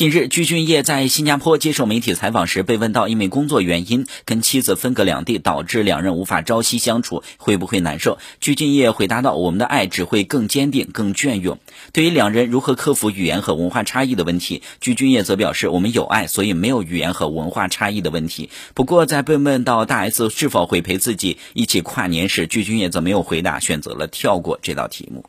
近日，鞠俊业在新加坡接受媒体采访时，被问到因为工作原因跟妻子分隔两地，导致两人无法朝夕相处，会不会难受？鞠俊业回答道：“我们的爱只会更坚定、更隽永。”对于两人如何克服语言和文化差异的问题，鞠俊业则表示：“我们有爱，所以没有语言和文化差异的问题。”不过，在被问到大 S 是否会陪自己一起跨年时，鞠俊业则没有回答，选择了跳过这道题目。